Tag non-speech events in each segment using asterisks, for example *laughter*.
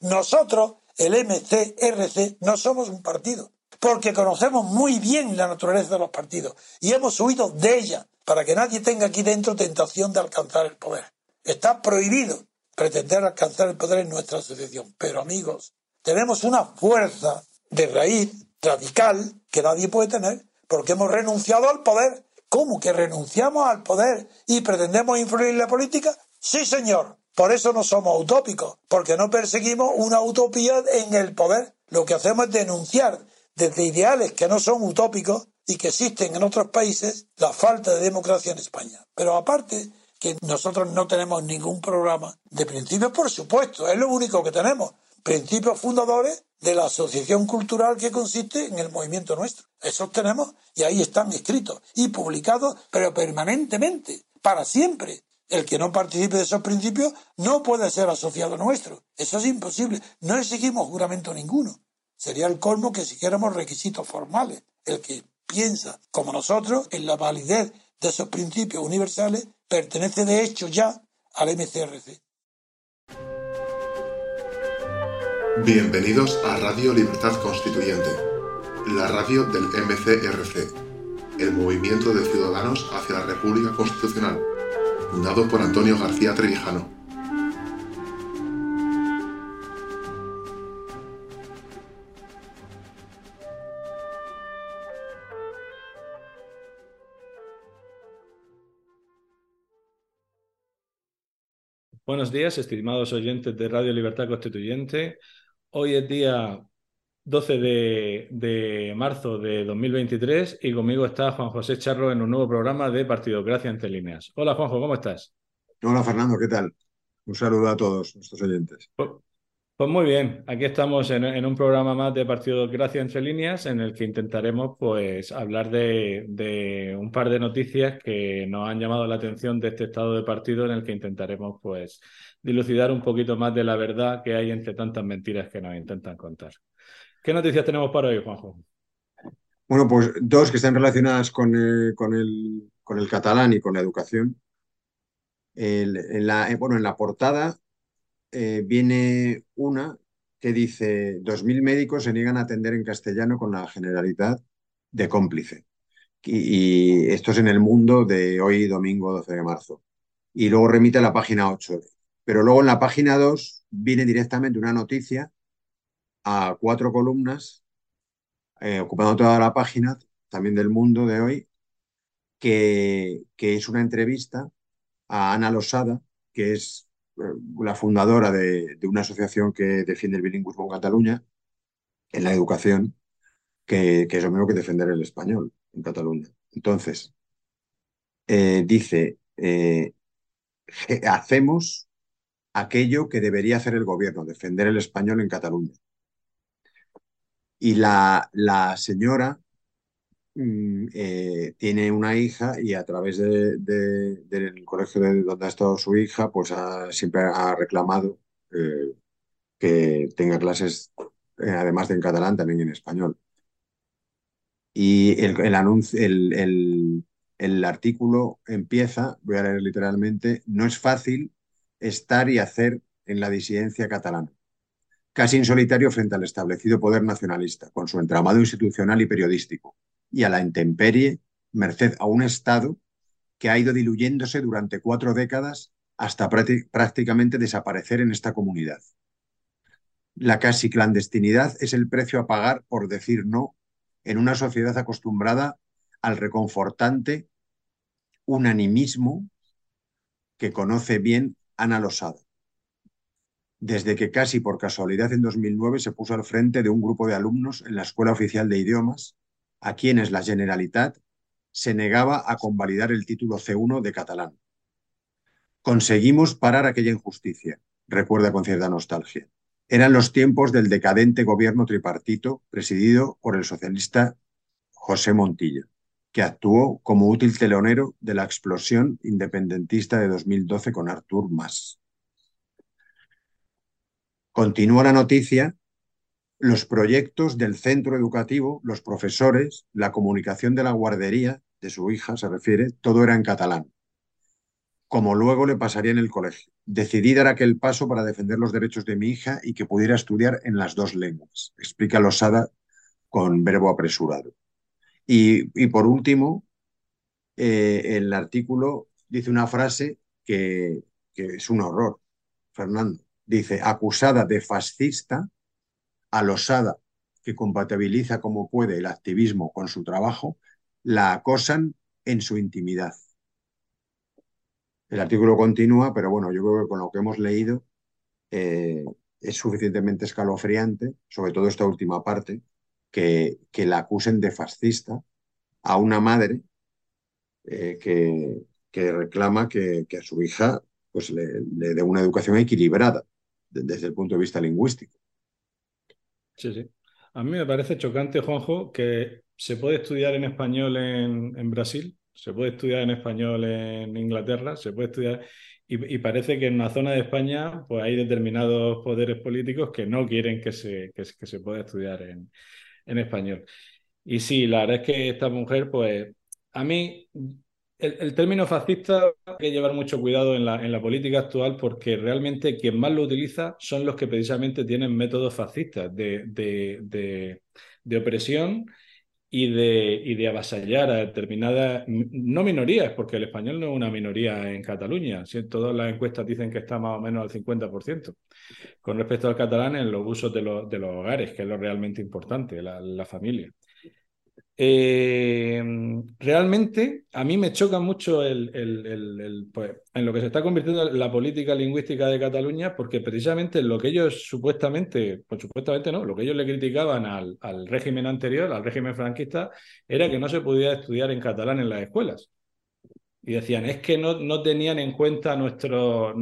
Nosotros, el MCRC, no somos un partido, porque conocemos muy bien la naturaleza de los partidos y hemos huido de ella para que nadie tenga aquí dentro tentación de alcanzar el poder. Está prohibido pretender alcanzar el poder en nuestra asociación. Pero amigos, tenemos una fuerza de raíz radical que nadie puede tener porque hemos renunciado al poder. ¿Cómo que renunciamos al poder y pretendemos influir en la política? Sí, señor. Por eso no somos utópicos, porque no perseguimos una utopía en el poder. Lo que hacemos es denunciar desde ideales que no son utópicos y que existen en otros países la falta de democracia en España. Pero aparte que nosotros no tenemos ningún programa de principios, por supuesto, es lo único que tenemos. Principios fundadores de la asociación cultural que consiste en el movimiento nuestro. Esos tenemos y ahí están escritos y publicados, pero permanentemente, para siempre. El que no participe de esos principios no puede ser asociado nuestro. Eso es imposible. No exigimos juramento ninguno. Sería el colmo que exigiéramos requisitos formales. El que piensa, como nosotros, en la validez de esos principios universales pertenece de hecho ya al MCRC. Bienvenidos a Radio Libertad Constituyente, la radio del MCRC, el movimiento de ciudadanos hacia la República Constitucional, fundado por Antonio García Trevijano. Buenos días, estimados oyentes de Radio Libertad Constituyente. Hoy es día 12 de, marzo de 2023 y conmigo está Juan José Charro en un nuevo programa de Partidocracia entre líneas. Hola Juanjo, ¿cómo estás? Hola Fernando, ¿qué tal? Un saludo a todos nuestros oyentes. Pues, pues muy bien, aquí estamos en, un programa más de Partidocracia entre líneas en el que intentaremos pues hablar de, de, un par de noticias que nos han llamado la atención de este estado de partido en el que intentaremos pues dilucidar un poquito más de la verdad que hay entre tantas mentiras que nos intentan contar. ¿Qué noticias tenemos para hoy, Juanjo? Bueno, pues dos que están relacionadas con, el, con, el, con el catalán y con la educación. en la, bueno, en la portada eh, viene una que dice 2.000 médicos se niegan a atender en castellano con la generalidad de cómplice. Y, esto es en el mundo de hoy, domingo 12 de marzo. Y luego remite a la página 8. Pero luego en la página 2 viene directamente una noticia a cuatro columnas, eh, ocupando toda la página, también del mundo de hoy, que, es una entrevista a Ana Losada, que es la fundadora de, una asociación que defiende el bilingüismo en Cataluña, en la educación, que, es lo mismo que defender el español en Cataluña. Entonces, eh, dice, eh, *laughs* hacemos aquello que debería hacer el gobierno, defender el español en Cataluña. Y la, la señora Mm, eh, tiene una hija y a través del colegio de donde ha estado su hija, pues siempre ha reclamado eh, que tenga clases, eh, además de en catalán, también en español. Y el, anuncio, el, el artículo empieza, voy a leer literalmente, no es fácil estar y hacer en la disidencia catalana casi en solitario frente al establecido poder nacionalista, con su entramado institucional y periodístico, y a la intemperie, merced a un Estado que ha ido diluyéndose durante cuatro décadas hasta prácticamente desaparecer en esta comunidad. La casi clandestinidad es el precio a pagar por decir no en una sociedad acostumbrada al reconfortante unanimismo que conoce bien Ana Losada. Desde que casi por casualidad en 2009 se puso al frente de un grupo de alumnos en la Escuela Oficial de Idiomas a quienes la Generalitat se negaba a convalidar el título C1 de catalán. Conseguimos parar aquella injusticia, recuerda con cierta nostalgia. eran los tiempos del decadente gobierno tripartito presidido por el socialista José Montilla, que actuó como útil telonero de la explosión independentista de 2012 con Artur Mas. Continúa la noticia, los proyectos del centro educativo, los profesores, la comunicación de la guardería de su hija, se refiere, todo era en catalán como luego le pasaría en el colegio. Decidí dar aquel paso para defender los derechos de mi hija y que pudiera estudiar en las dos lenguas, explica Losada con verbo apresurado. Y, por último, eh, el artículo dice una frase que, que es un horror, Fernando. Dice, acusada de fascista, a Losada, que compatibiliza como puede el activismo con su trabajo, la acosan en su intimidad. El artículo continúa, pero bueno, yo creo que con lo que hemos leído eh, es suficientemente escalofriante, sobre todo esta última parte, que, que la acusen de fascista a una madre eh, que, que, reclama que, a su hija pues, le, dé una educación equilibrada desde el punto de vista lingüístico. Sí, sí. A mí me parece chocante, Juanjo, que se puede estudiar en español en Brasil se puede estudiar en español en Inglaterra, se puede estudiar y, parece que en una zona de España pues hay determinados poderes políticos que no quieren que se, que, se pueda estudiar en, en, español. Y sí, la verdad es que esta mujer, pues a mí el, término fascista hay que llevar mucho cuidado en la, en la política actual porque realmente quien más lo utiliza son los que precisamente tienen métodos fascistas de, de, de, de opresión y de, y de avasallar a determinadas, no minorías, porque el español no es una minoría en Cataluña, si todas las encuestas dicen que está más o menos al 50%, con respecto al catalán en los usos de, los, de los hogares, que es lo realmente importante, la, la familia. Eh, realmente a mí me choca mucho el, pues, en lo que se está convirtiendo la política lingüística de Cataluña, porque precisamente lo que ellos supuestamente, pues supuestamente no, lo que ellos le criticaban al, régimen anterior, al régimen franquista, era que no se podía estudiar en catalán en las escuelas. Y decían, es que no, no tenían en cuenta nuestro,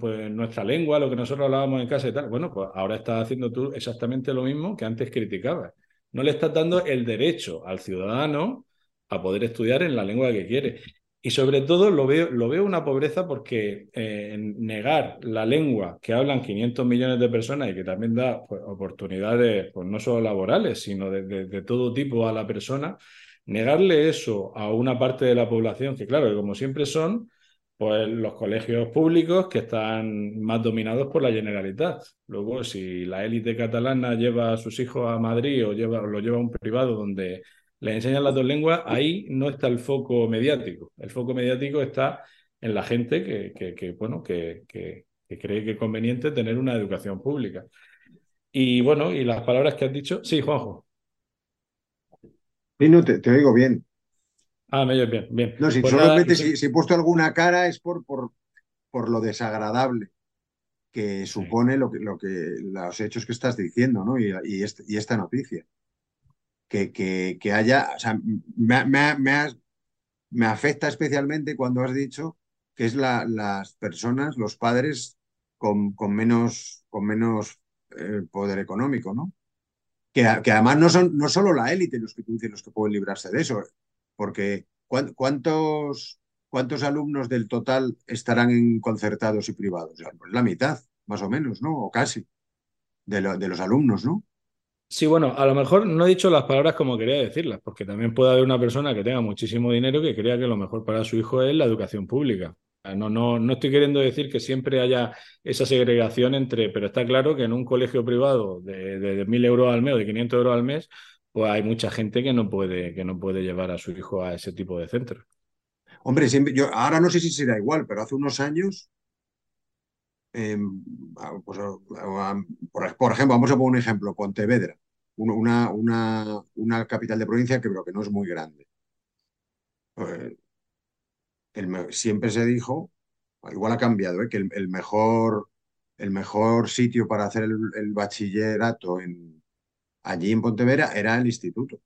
pues, nuestra lengua, lo que nosotros hablábamos en casa y tal. Bueno, pues ahora estás haciendo tú exactamente lo mismo que antes criticabas no le estás dando el derecho al ciudadano a poder estudiar en la lengua que quiere. Y sobre todo lo veo, lo veo una pobreza porque eh, negar la lengua que hablan 500 millones de personas y que también da pues, oportunidades pues, no solo laborales, sino de, todo tipo a la persona, negarle eso a una parte de la población que, claro, que como siempre son pues los colegios públicos que están más dominados por la Generalitat. Luego, si la élite catalana lleva a sus hijos a Madrid o, lleva, lo lleva a un privado donde le enseñan las dos lenguas, ahí no está el foco mediático. El foco mediático está en la gente que, bueno, que, cree que es conveniente tener una educación pública. Y bueno, y las palabras que has dicho. Sí, Juanjo. Sí, no, te, te oigo bien. Ah, me bien, bien. No, si pues solamente si, he puesto alguna cara es por, por, por lo desagradable que supone lo que, lo que, los hechos que estás diciendo, ¿no? Y, y, esta noticia. Que, que, que, haya, o sea, me, me, me, afecta especialmente cuando has dicho que es la, las personas, los padres con, con menos, con menos eh, poder económico, ¿no? Que, que, además no son no solo la élite los que tú dices los que pueden librarse de eso, porque ¿cuántos, cuántos alumnos del total estarán en concertados y privados? Pues la mitad, más o menos, ¿no? O casi, de, de los alumnos, ¿no? Sí, bueno, a lo mejor no he dicho las palabras como quería decirlas, porque también puede haber una persona que tenga muchísimo dinero que crea que lo mejor para su hijo es la educación pública. No, no, no estoy queriendo decir que siempre haya esa segregación entre, pero está claro que en un colegio privado de, de, 1.000 euros al mes o de 500 euros al mes, pues hay mucha gente que no puede, que no puede llevar a su hijo a ese tipo de centros. Hombre, siempre, yo ahora no sé si será igual, pero hace unos años, em, pues, por, ejemplo, vamos a poner un ejemplo, Pontevedra, una, una, una capital de provincia que creo que no es muy grande. Pues, siempre se dijo, igual ha cambiado, ¿eh? que el, mejor, el mejor sitio para hacer el bachillerato en, allí en Pontevedra era el instituto.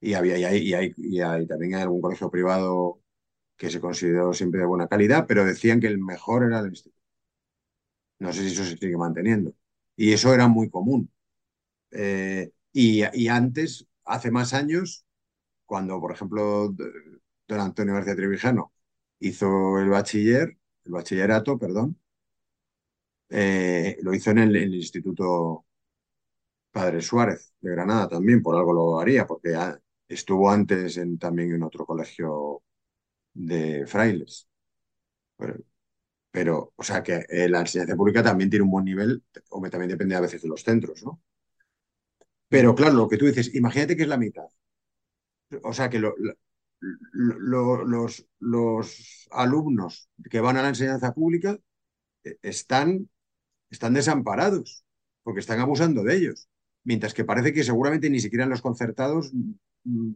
Y, había, y, hay, y, también hay algún colegio privado que se consideró siempre de buena calidad, pero decían que el mejor era el instituto. No sé si eso se sigue manteniendo. Y eso era muy común. Eh, y, antes, hace más años, cuando, por ejemplo, don Antonio García Trevijano hizo el bachiller, el bachillerato, perdón, eh, lo hizo en el, Instituto Padre Suárez de Granada también, por algo lo haría, porque estuvo antes en, también en otro colegio de frailes. Pero, o sea, que eh, la enseñanza pública también tiene un buen nivel, o también depende a veces de los centros, ¿no? Pero claro, lo que tú dices, imagínate que es la mitad. O sea, que lo, los, los alumnos que van a la enseñanza pública eh, están, están desamparados, porque están abusando de ellos. Mientras que parece que seguramente ni siquiera en los concertados mm,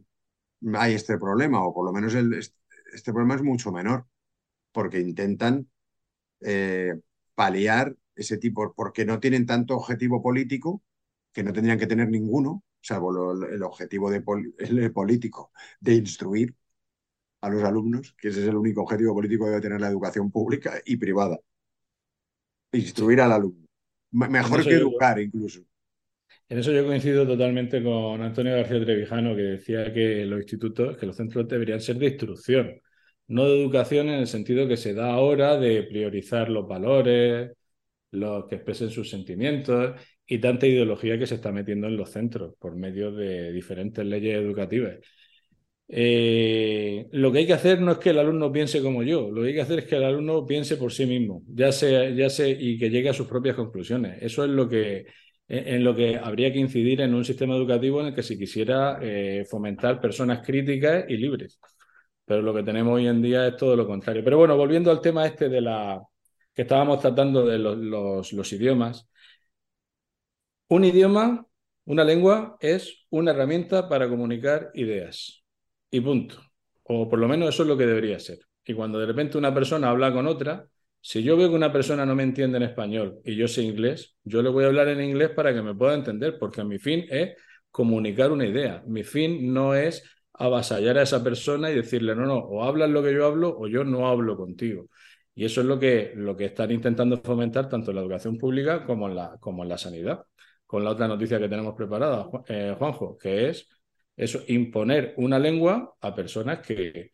hay este problema, o por lo menos el, este problema es mucho menor, porque intentan eh, paliar ese tipo, porque no tienen tanto objetivo político, que no tendrían que tener ninguno, salvo lo, el objetivo de el político de instruir a los alumnos, que ese es el único objetivo político que debe tener la educación pública y privada. Instruir al alumno. Mejor que educar, incluso. En eso yo coincido totalmente con Antonio García Trevijano, que decía que los institutos, que los centros deberían ser de instrucción, no de educación en el sentido que se da ahora de priorizar los valores, los que expresen sus sentimientos y tanta ideología que se está metiendo en los centros por medio de diferentes leyes educativas. Eh, lo que hay que hacer no es que el alumno piense como yo, lo que hay que hacer es que el alumno piense por sí mismo, ya sea, ya sé, y que llegue a sus propias conclusiones. Eso es lo que, en lo que habría que incidir en un sistema educativo en el que se quisiera eh, fomentar personas críticas y libres. Pero lo que tenemos hoy en día es todo lo contrario. Pero bueno, volviendo al tema este de la que estábamos tratando de los, los idiomas. Un idioma, una lengua, es una herramienta para comunicar ideas. Y punto. O por lo menos eso es lo que debería ser. Y cuando de repente una persona habla con otra, si yo veo que una persona no me entiende en español y yo sé inglés, yo le voy a hablar en inglés para que me pueda entender, porque mi fin es comunicar una idea. Mi fin no es avasallar a esa persona y decirle, no, no, o hablas lo que yo hablo o yo no hablo contigo. Y eso es lo que, lo que están intentando fomentar tanto en la educación pública como en la, como en la sanidad. Con la otra noticia que tenemos preparada, eh, Juanjo, que es eso, imponer una lengua a personas que,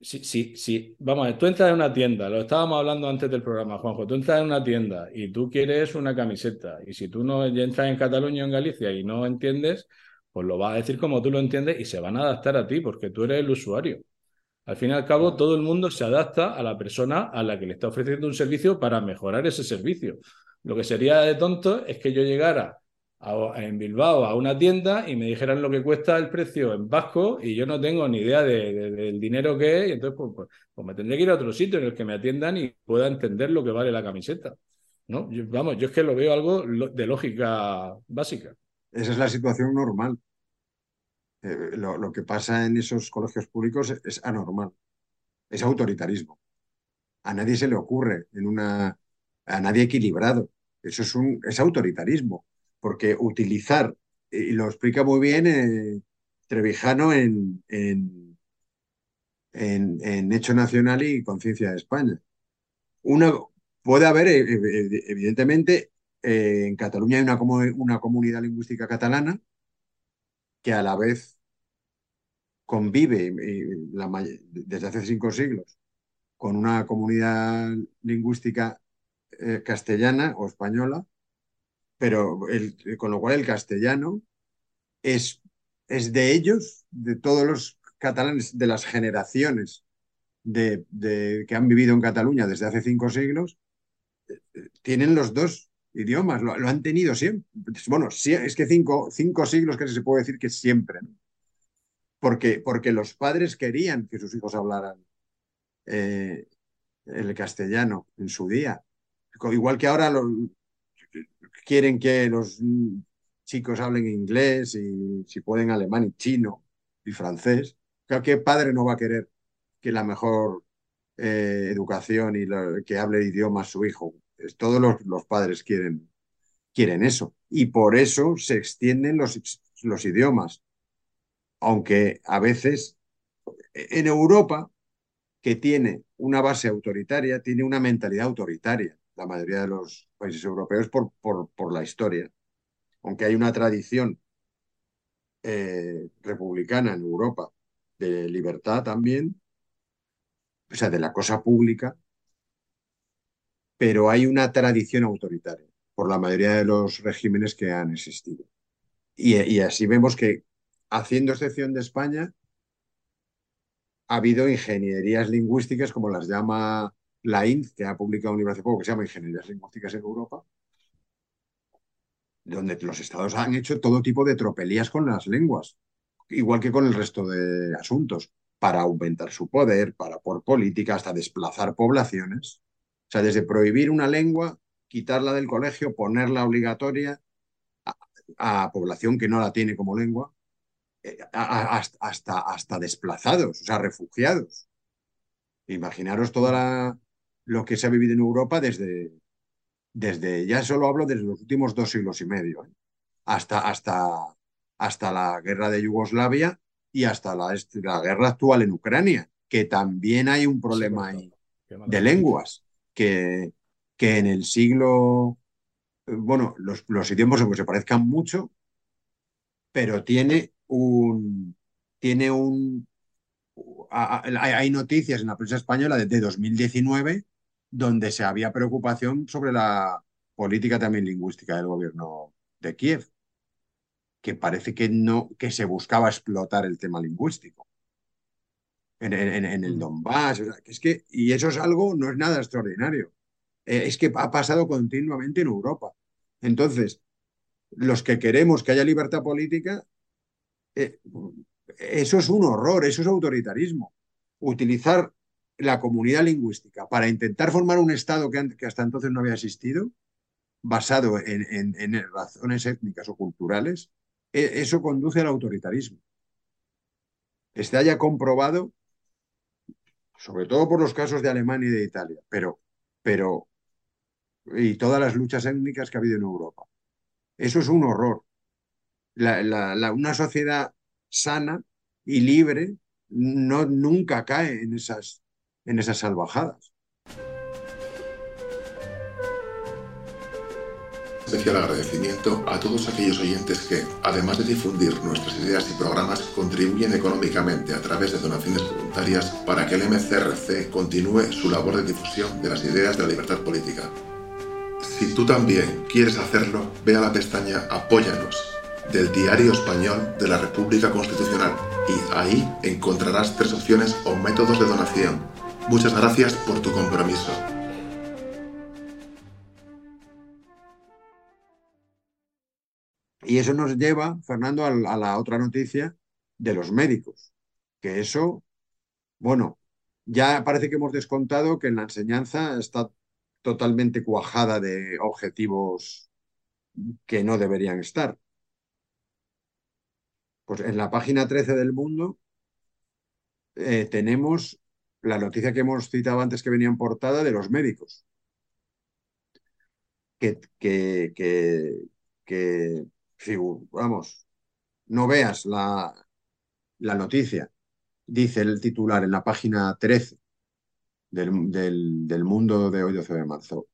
si, si, si, vamos a tú entras en una tienda, lo estábamos hablando antes del programa, Juanjo, tú entras en una tienda y tú quieres una camiseta y si tú no entras en Cataluña o en Galicia y no entiendes, pues lo vas a decir como tú lo entiendes y se van a adaptar a ti porque tú eres el usuario. Al fin y al cabo, todo el mundo se adapta a la persona a la que le está ofreciendo un servicio para mejorar ese servicio. Lo que sería de tonto es que yo llegara en Bilbao a una tienda y me dijeran lo que cuesta el precio en vasco y yo no tengo ni idea del dinero que es, y entonces pues, pues, pues, me tendré que ir a otro sitio en el que me atiendan y pueda entender lo que vale la camiseta. ¿no? vamos, yo es que lo veo algo de lógica básica. Esa es la situación normal. Eh, lo, lo, que pasa en esos colegios públicos es anormal, es autoritarismo. A nadie se le ocurre en una, a nadie equilibrado. Eso es un, es autoritarismo porque utilizar, y lo explica muy bien eh, Trevijano en, en, en, Hecho Nacional y Conciencia de España. Una, puede haber, eh, eh, evidentemente, en Cataluña hay una, una comunidad lingüística catalana que a la vez convive desde hace cinco siglos con una comunidad lingüística castellana o española pero el, con lo cual el castellano es, es de ellos, de todos los catalanes, de las generaciones de, que han vivido en Cataluña desde hace cinco siglos, tienen los dos idiomas, lo, lo han tenido siempre. Bueno, es que cinco, cinco siglos casi se puede decir que siempre, ¿no? porque, porque los padres querían que sus hijos hablaran eh, el castellano en su día. Igual que ahora los, quieren que los chicos hablen inglés y si pueden alemán y chino y francés. ¿Qué padre no va a querer que la mejor eh, educación y que hable idiomas su hijo? Es, todos los, los, padres quieren, quieren eso. Y por eso se extienden los, los idiomas. Aunque a veces en Europa, que tiene una base autoritaria, tiene una mentalidad autoritaria la mayoría de los países europeos por, por, por la historia. Aunque hay una tradición eh, republicana en Europa de libertad también, o sea, de la cosa pública, pero hay una tradición autoritaria por la mayoría de los regímenes que han existido. Y, y así vemos que, haciendo excepción de España, ha habido ingenierías lingüísticas, como las llama la INF, que ha publicado un libro hace poco que se llama Ingenierías Lingüísticas en Europa, donde los estados han hecho todo tipo de tropelías con las lenguas, igual que con el resto de asuntos, para aumentar su poder, para por política, hasta desplazar poblaciones. O sea, desde prohibir una lengua, quitarla del colegio, ponerla obligatoria a, población que no la tiene como lengua, eh, hasta, hasta desplazados, o sea, refugiados. Imaginaros toda lo que se ha vivido en Europa desde, desde, ya solo hablo desde los últimos dos siglos y medio, ¿eh? hasta, hasta, hasta la guerra de Yugoslavia y hasta la, la, guerra actual en Ucrania, que también hay un problema ahí de lenguas, que, que en el siglo, bueno, los, los idiomas se parezcan mucho, pero tiene un, tiene un, hay noticias en la prensa española desde 2019 donde se había preocupación sobre la política también lingüística del gobierno de Kiev, que parece que no, que se buscaba explotar el tema lingüístico en, en, en el Donbass. Es que, y eso es algo, no es nada extraordinario. Eh, es que ha pasado continuamente en Europa. Entonces, los que queremos que haya libertad política, eh, eso es un horror, eso es autoritarismo. Utilizar la comunidad lingüística para intentar formar un Estado que, hasta entonces no había existido, basado en, razones étnicas o culturales, e, eso conduce al autoritarismo. Este haya comprobado, sobre todo por los casos de Alemania y de Italia, pero, pero y todas las luchas étnicas que ha habido en Europa. Eso es un horror. Una sociedad sana y libre no, nunca cae en esas, en esas salvajadas. Especial agradecimiento a todos aquellos oyentes que, además de difundir nuestras ideas y programas, contribuyen económicamente a través de donaciones voluntarias para que el MCRC continúe su labor de difusión de las ideas de la libertad política. Si tú también quieres hacerlo, ve a la pestaña Apóyanos del Diario Español de la República Constitucional y ahí encontrarás tres opciones o métodos de donación. Muchas gracias por tu compromiso. Y eso nos lleva, Fernando, a la otra noticia de los médicos, que eso, bueno, ya parece que hemos descontado que en la enseñanza está totalmente cuajada de objetivos que no deberían estar. Pues en la página 13 del mundo eh, tenemos la noticia que hemos citado antes que venía en portada de los médicos. Que, que, que, que vamos, no veas la, la noticia, dice el titular en la página 13 del, del, del mundo de hoy 12 de marzo.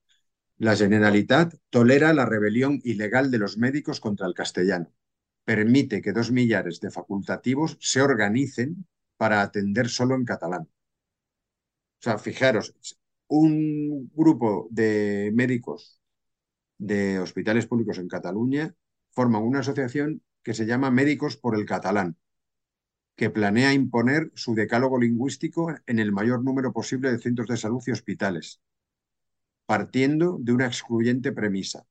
La Generalitat tolera la rebelión ilegal de los médicos contra el castellano. Permite que dos millares de facultativos se organicen para atender solo en catalán. O sea, fijaros, un grupo de médicos de hospitales públicos en Cataluña forman una asociación que se llama Médicos por el Catalán, que planea imponer su decálogo lingüístico en el mayor número posible de centros de salud y hospitales, partiendo de una excluyente premisa.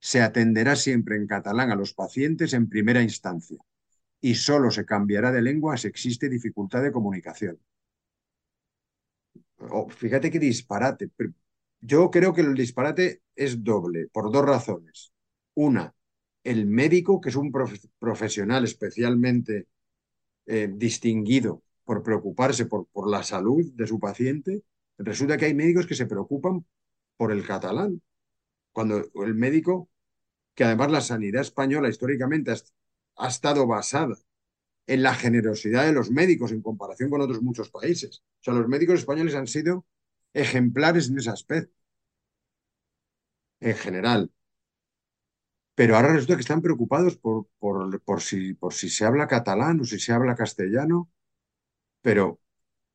Se atenderá siempre en catalán a los pacientes en primera instancia y solo se cambiará de lengua si existe dificultad de comunicación. Fíjate qué disparate. Yo creo que el disparate es doble, por dos razones. Una, el médico, que es un prof profesional especialmente eh, distinguido por preocuparse por, por la salud de su paciente, resulta que hay médicos que se preocupan por el catalán. Cuando el médico, que además la sanidad española históricamente ha estado basada en la generosidad de los médicos en comparación con otros muchos países. O sea, los médicos españoles han sido ejemplares en ese aspecto. en general. Pero ahora resulta que están preocupados por, por, por, si, por si se habla catalán o si se habla castellano. Pero,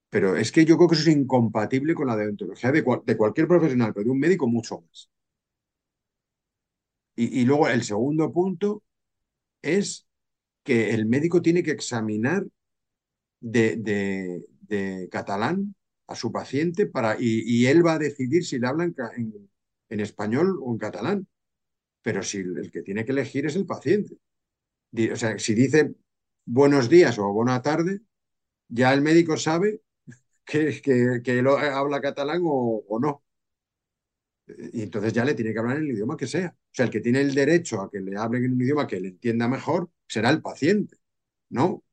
pero es que yo creo que eso es incompatible con la deontología de, de cualquier profesional, pero de un médico mucho más. Y, y luego el segundo punto es que el médico tiene que examinar de, catalán a su paciente para, y, él va a decidir si le habla en, español o en catalán. Pero si el que tiene que elegir es el paciente. O sea, si dice buenos días o buena tarde, ya el médico sabe *laughs* que, que, que lo habla catalán o, o, no. Y entonces ya le tiene que hablar en el idioma que sea. O sea, el que tiene el derecho a que le hablen en un idioma que le entienda mejor será el paciente, ¿no?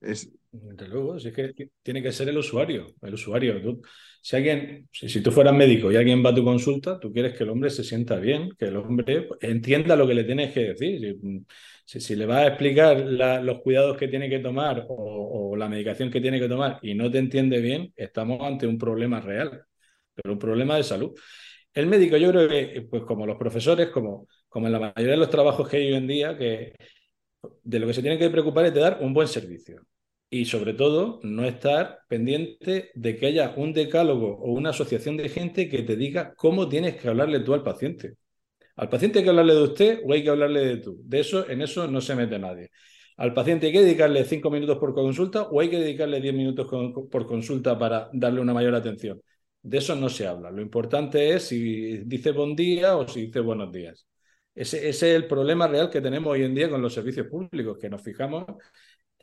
Es... Desde luego, si es que tiene que ser el usuario, el usuario. Si alguien, si, tú fueras médico y alguien va a tu consulta, tú quieres que el hombre se sienta bien, que el hombre entienda lo que le tienes que decir. Si, le vas a explicar los cuidados que tiene que tomar o, o la medicación que tiene que tomar y no te entiende bien, estamos ante un problema real, pero un problema de salud. El médico, yo creo que, pues como los profesores, como, como en la mayoría de los trabajos que hay hoy en día, que de lo que se tiene que preocupar es de dar un buen servicio. Y sobre todo, no estar pendiente de que haya un decálogo o una asociación de gente que te diga cómo tienes que hablarle tú al paciente. Al paciente hay que hablarle de usted o hay que hablarle de tú. De eso, en eso no se mete nadie. Al paciente hay que dedicarle cinco minutos por consulta o hay que dedicarle diez minutos por consulta para darle una mayor atención. De eso no se habla. Lo importante es si dice buen día o si dice buenos días. Ese, es el problema real que tenemos hoy en día con los servicios públicos, que nos fijamos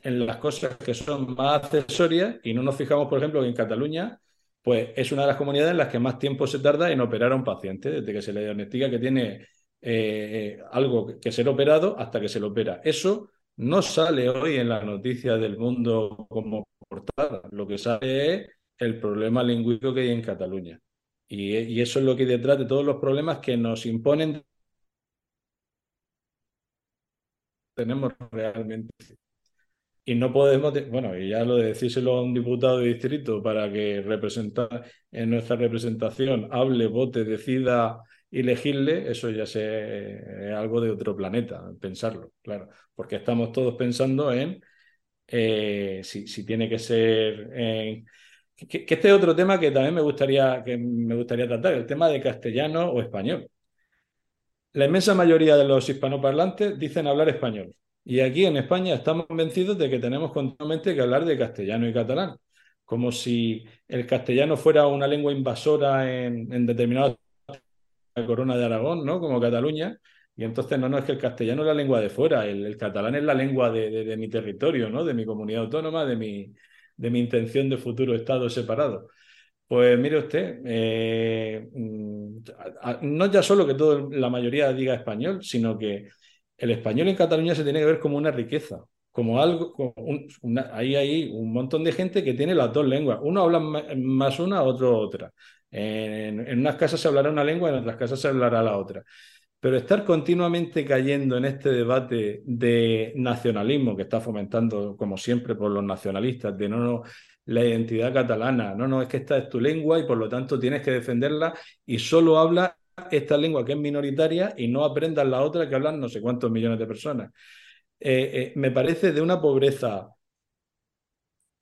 en las cosas que son más accesorias y no nos fijamos, por ejemplo, que en Cataluña pues es una de las comunidades en las que más tiempo se tarda en operar a un paciente, desde que se le diagnostica que tiene eh, algo que ser operado hasta que se lo opera. Eso no sale hoy en las noticias del mundo como portada. Lo que sale es el problema lingüístico que hay en Cataluña. Y, y eso es lo que hay detrás de todos los problemas que nos imponen tenemos realmente. Y no podemos, bueno, y ya lo de decírselo a un diputado de distrito para que representa, en nuestra representación hable, vote, decida y elegirle, eso ya es algo de otro planeta, pensarlo, claro, porque estamos todos pensando en eh, si, si, tiene que ser... En, que, que, este es otro tema que también me gustaría, que me gustaría tratar, el tema de castellano o español. La inmensa mayoría de los hispanoparlantes dicen hablar español. Y aquí en España estamos convencidos de que tenemos continuamente que hablar de castellano y catalán, como si el castellano fuera una lengua invasora en, en determinadas la corona de Aragón, ¿no? Como Cataluña. Y entonces no, no es que el castellano es la lengua de fuera, el, catalán es la lengua de, de, de, mi territorio, ¿no? De mi comunidad autónoma, de mi, de mi intención de futuro Estado separado. Pues mire usted, eh, no ya solo que toda la mayoría diga español, sino que el español en Cataluña se tiene que ver como una riqueza, como algo, como un, ahí hay un montón de gente que tiene las dos lenguas. Uno habla más una, otro otra. En, unas casas se hablará una lengua, en otras casas se hablará la otra. Pero estar continuamente cayendo en este debate de nacionalismo que está fomentando, como siempre, por los nacionalistas, de no la identidad catalana. No, no, es que esta es tu lengua y por lo tanto tienes que defenderla y solo habla esta lengua que es minoritaria y no aprendas la otra que hablan no sé cuántos millones de personas. Eh, eh, me parece de una pobreza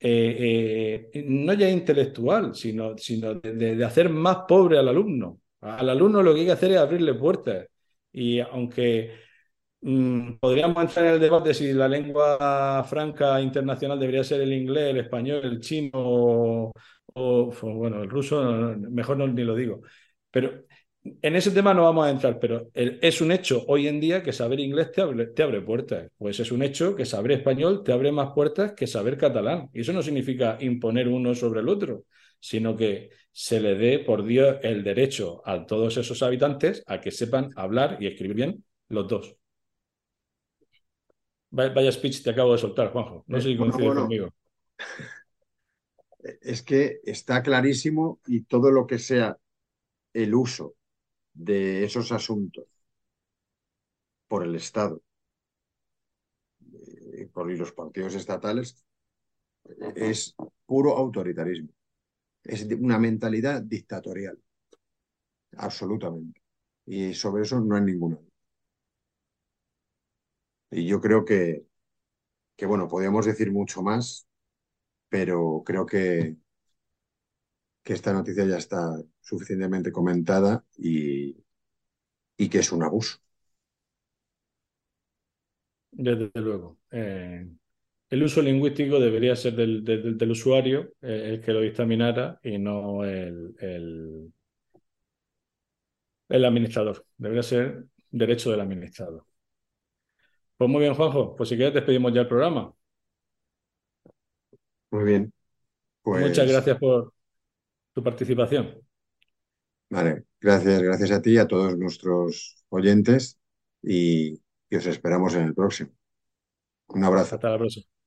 eh, no ya intelectual, sino, sino de, de, hacer más pobre al alumno. Al alumno lo que hay que hacer es abrirle puertas. Y aunque podríamos entrar en el debate si la lengua franca internacional debería ser el inglés, el español, el chino o, bueno, el ruso, mejor no, ni lo digo. Pero en ese tema no vamos a entrar, pero es un hecho hoy en día que saber inglés te abre, puertas. Pues es un hecho que saber español te abre más puertas que saber catalán. Y eso no significa imponer uno sobre el otro, sino que se le dé por Dios el derecho a todos esos habitantes a que sepan hablar y escribir bien los dos. Vaya speech te acabo de soltar, Juanjo. No sé si coincides bueno, conmigo. *laughs* Es que está clarísimo y todo lo que sea el uso de esos asuntos por el Estado y eh, por los partidos estatales es puro autoritarismo. Es una mentalidad dictatorial. absolutamente. Y sobre eso no hay ninguna duda. Y yo creo que, que, bueno, podríamos decir mucho más, pero creo que, que esta noticia ya está suficientemente comentada y, y que es un abuso. Desde luego. Eh, el uso lingüístico debería ser del, del, usuario eh, el que lo dictaminara y no el, el, el administrador. Debería ser derecho del administrador. Pues muy bien, Juanjo. Pues si quieres despedimos ya el programa. Muy bien. Pues... Muchas gracias por tu participación. Vale, gracias, gracias a ti y a todos nuestros oyentes y, y os esperamos en el próximo. Un abrazo. Hasta la próxima.